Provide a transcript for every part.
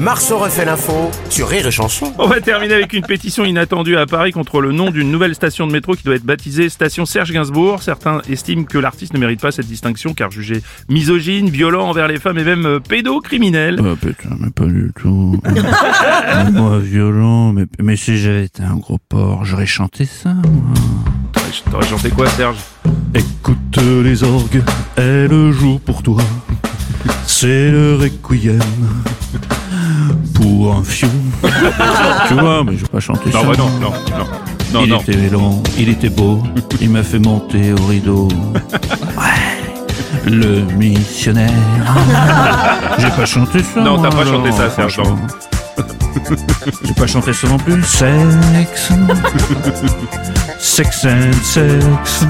Marceau refait l'info sur Rire et Chanson. On va terminer avec une pétition inattendue à Paris contre le nom d'une nouvelle station de métro qui doit être baptisée station Serge Gainsbourg. Certains estiment que l'artiste ne mérite pas cette distinction car jugé misogyne, violent envers les femmes et même euh, pédocriminel. Oh putain, mais pas du tout. Mais moi, violent, mais, mais si j'avais été un gros porc, j'aurais chanté ça, moi. T'aurais- T'aurais chanté quoi Serge? Écoute les orgues, elles jouent pour toi. C'est le requiem pour un fion. tu vois, mais je vais pas chanter ça. Non, bah non, non, non. Non, il non. était long, il était beau, il m'a fait monter au rideau. Ouais, le missionnaire. J'ai pas chanté ça. Non, t'as pas chanté ça, Serge. J'ai pas chanté ça non plus. Sex. Sex and sex.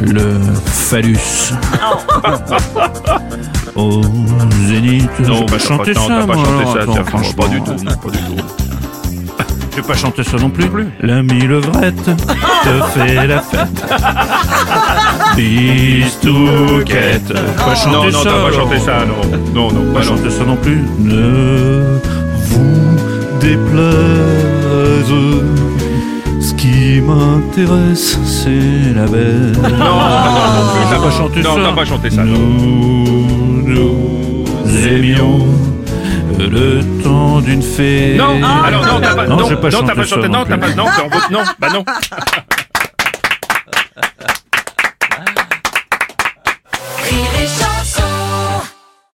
Le phallus. Au zénith. Non, bah, pas pas, non, ça. pas chanté ça. Non, franchement. pas du tout, non, pas du tout. J'ai pas chanté ça non plus. L'ami levrette te fait la fête. Bistouquette. Pas chanté Non, non, ça. t'as pas chanté ça, non. Non, non, Pas bah non. chanté ça non plus. Ne vous déplaise. Ce qui m'intéresse, c'est la belle. Non, non, non, plus, non. pas Non, pas chanté ça, non. Nous nous aimions le temps d'une fée. Non, alors non, t'as pas, Non, non, pas non, chanté pas chanté, non non, t'as pas, non, t'as- non, bah non.